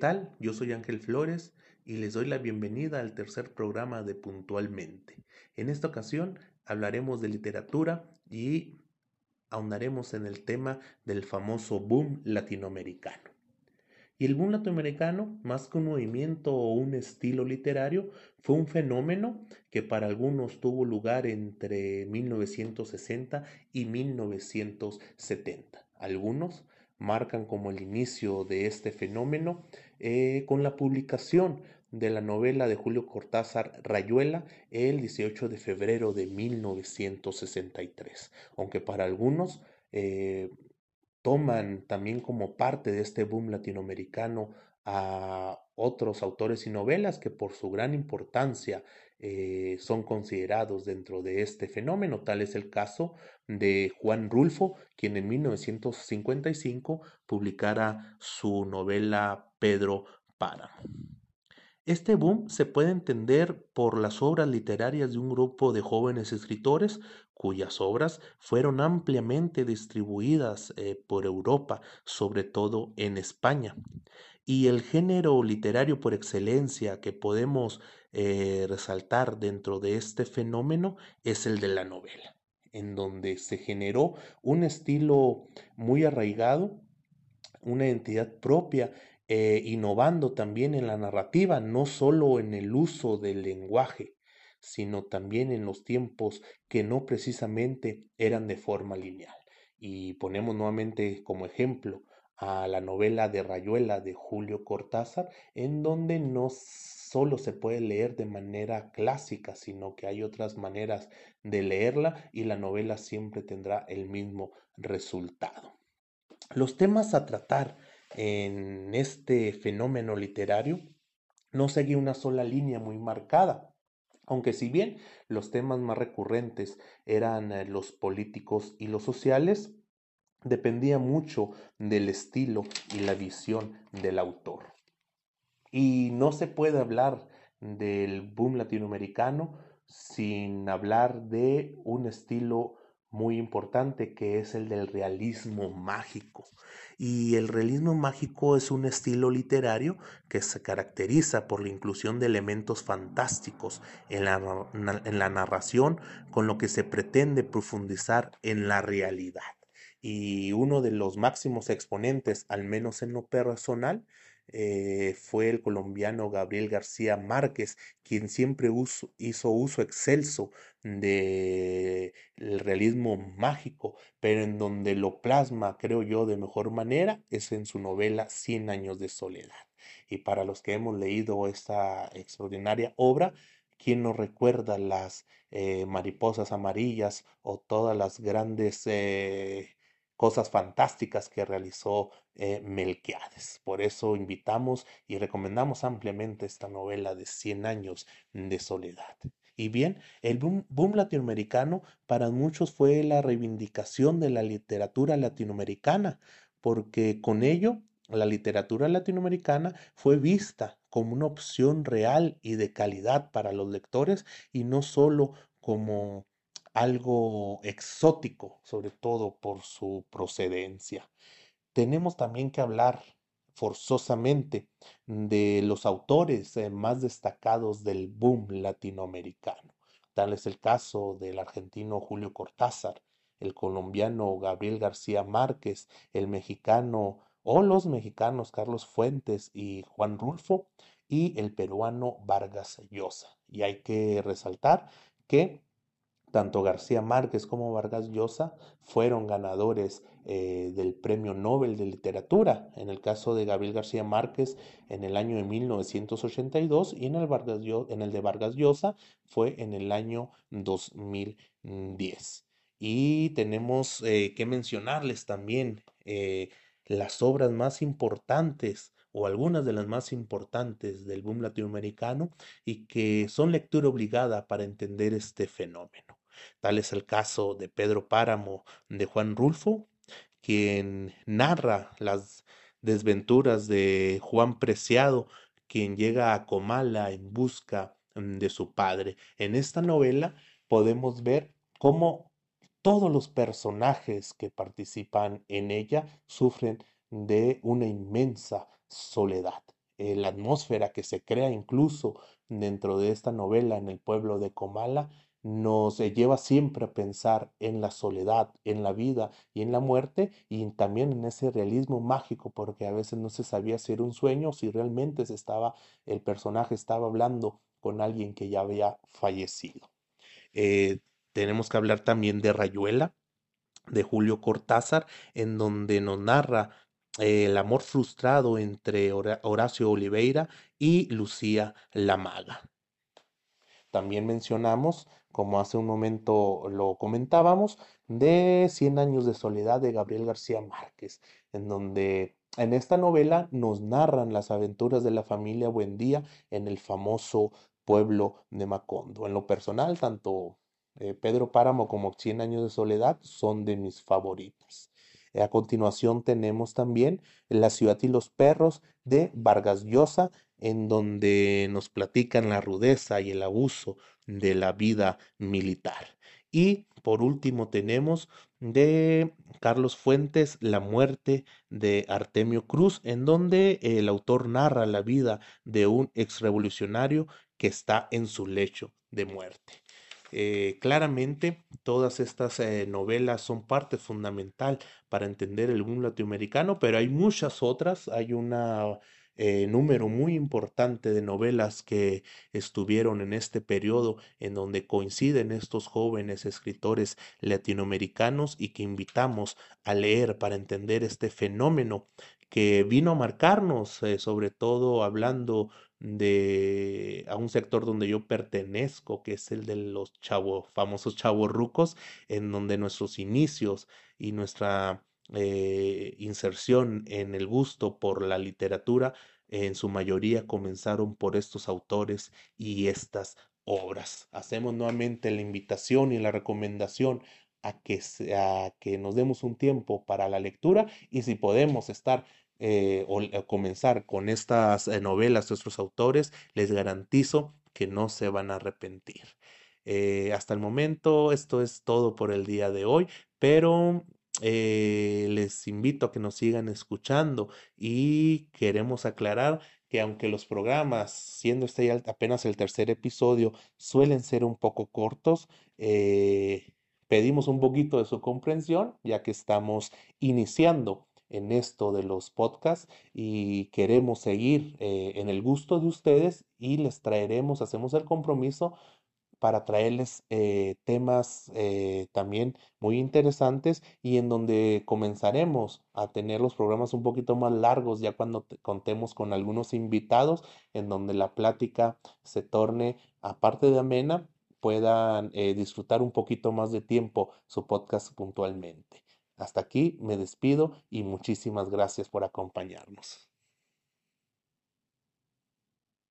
tal? Yo soy Ángel Flores y les doy la bienvenida al tercer programa de Puntualmente. En esta ocasión hablaremos de literatura y ahondaremos en el tema del famoso boom latinoamericano. Y el boom latinoamericano, más que un movimiento o un estilo literario, fue un fenómeno que para algunos tuvo lugar entre 1960 y 1970. Algunos marcan como el inicio de este fenómeno eh, con la publicación de la novela de Julio Cortázar Rayuela el 18 de febrero de 1963, aunque para algunos eh, toman también como parte de este boom latinoamericano a otros autores y novelas que por su gran importancia eh, son considerados dentro de este fenómeno. Tal es el caso de Juan Rulfo, quien en 1955 publicara su novela Pedro Páramo. Este boom se puede entender por las obras literarias de un grupo de jóvenes escritores cuyas obras fueron ampliamente distribuidas eh, por Europa, sobre todo en España. Y el género literario por excelencia que podemos eh, resaltar dentro de este fenómeno es el de la novela, en donde se generó un estilo muy arraigado, una identidad propia, eh, innovando también en la narrativa, no solo en el uso del lenguaje, sino también en los tiempos que no precisamente eran de forma lineal. Y ponemos nuevamente como ejemplo a la novela de Rayuela de Julio Cortázar, en donde no solo se puede leer de manera clásica, sino que hay otras maneras de leerla y la novela siempre tendrá el mismo resultado. Los temas a tratar en este fenómeno literario no seguía una sola línea muy marcada, aunque si bien los temas más recurrentes eran eh, los políticos y los sociales, dependía mucho del estilo y la visión del autor. Y no se puede hablar del boom latinoamericano sin hablar de un estilo muy importante que es el del realismo mágico. Y el realismo mágico es un estilo literario que se caracteriza por la inclusión de elementos fantásticos en la, en la narración con lo que se pretende profundizar en la realidad y uno de los máximos exponentes, al menos en lo personal, eh, fue el colombiano Gabriel García Márquez, quien siempre hizo uso excelso del realismo mágico, pero en donde lo plasma, creo yo, de mejor manera es en su novela Cien años de soledad. Y para los que hemos leído esta extraordinaria obra, ¿quién nos recuerda las eh, mariposas amarillas o todas las grandes eh, cosas fantásticas que realizó eh, Melquiades. Por eso invitamos y recomendamos ampliamente esta novela de 100 años de soledad. Y bien, el boom, boom, latinoamericano para muchos fue la reivindicación de la literatura latinoamericana, porque con ello la literatura latinoamericana fue vista como una opción real y de calidad para los lectores y no solo como algo exótico, sobre todo por su procedencia. Tenemos también que hablar forzosamente de los autores eh, más destacados del boom latinoamericano. Tal es el caso del argentino Julio Cortázar, el colombiano Gabriel García Márquez, el mexicano o los mexicanos Carlos Fuentes y Juan Rulfo y el peruano Vargas Llosa. Y hay que resaltar que tanto García Márquez como Vargas Llosa fueron ganadores eh, del Premio Nobel de Literatura. En el caso de Gabriel García Márquez en el año de 1982 y en el, en el de Vargas Llosa fue en el año 2010. Y tenemos eh, que mencionarles también eh, las obras más importantes o algunas de las más importantes del boom latinoamericano y que son lectura obligada para entender este fenómeno. Tal es el caso de Pedro Páramo de Juan Rulfo, quien narra las desventuras de Juan Preciado, quien llega a Comala en busca mm, de su padre. En esta novela podemos ver cómo todos los personajes que participan en ella sufren de una inmensa soledad. Eh, la atmósfera que se crea incluso dentro de esta novela en el pueblo de Comala nos lleva siempre a pensar en la soledad, en la vida y en la muerte y también en ese realismo mágico porque a veces no se sabía si era un sueño o si realmente se estaba el personaje estaba hablando con alguien que ya había fallecido. Eh, tenemos que hablar también de Rayuela, de Julio Cortázar, en donde nos narra el amor frustrado entre Horacio Oliveira y Lucía la Maga. También mencionamos, como hace un momento lo comentábamos, de Cien años de soledad de Gabriel García Márquez, en donde en esta novela nos narran las aventuras de la familia Buendía en el famoso pueblo de Macondo. En lo personal, tanto eh, Pedro Páramo como Cien años de soledad son de mis favoritas. A continuación tenemos también La ciudad y los perros de Vargas Llosa, en donde nos platican la rudeza y el abuso de la vida militar. Y por último tenemos de Carlos Fuentes La muerte de Artemio Cruz, en donde el autor narra la vida de un exrevolucionario que está en su lecho de muerte. Eh, claramente, todas estas eh, novelas son parte fundamental para entender el mundo latinoamericano, pero hay muchas otras. Hay un eh, número muy importante de novelas que estuvieron en este periodo en donde coinciden estos jóvenes escritores latinoamericanos y que invitamos a leer para entender este fenómeno que vino a marcarnos, sobre todo hablando de a un sector donde yo pertenezco, que es el de los chavos, famosos chavos rucos, en donde nuestros inicios y nuestra eh, inserción en el gusto por la literatura en su mayoría comenzaron por estos autores y estas obras. Hacemos nuevamente la invitación y la recomendación a que, a que nos demos un tiempo para la lectura y si podemos estar eh, o, comenzar con estas eh, novelas de autores, les garantizo que no se van a arrepentir. Hasta el momento esto es todo por el día de hoy, pero les invito a que nos sigan escuchando y queremos aclarar que aunque los programas, siendo este apenas el tercer episodio, suelen ser un poco cortos, pedimos un poquito de su comprensión ya que estamos iniciando en esto de los podcasts y queremos seguir eh, en el gusto de ustedes y les traeremos, hacemos el compromiso para traerles eh, temas eh, también muy interesantes y en donde comenzaremos a tener los programas un poquito más largos ya cuando contemos con algunos invitados en donde la plática se torne aparte de amena puedan disfrutar un poquito más de tiempo su podcast puntualmente. Hasta aquí me despido y muchísimas gracias por acompañarnos.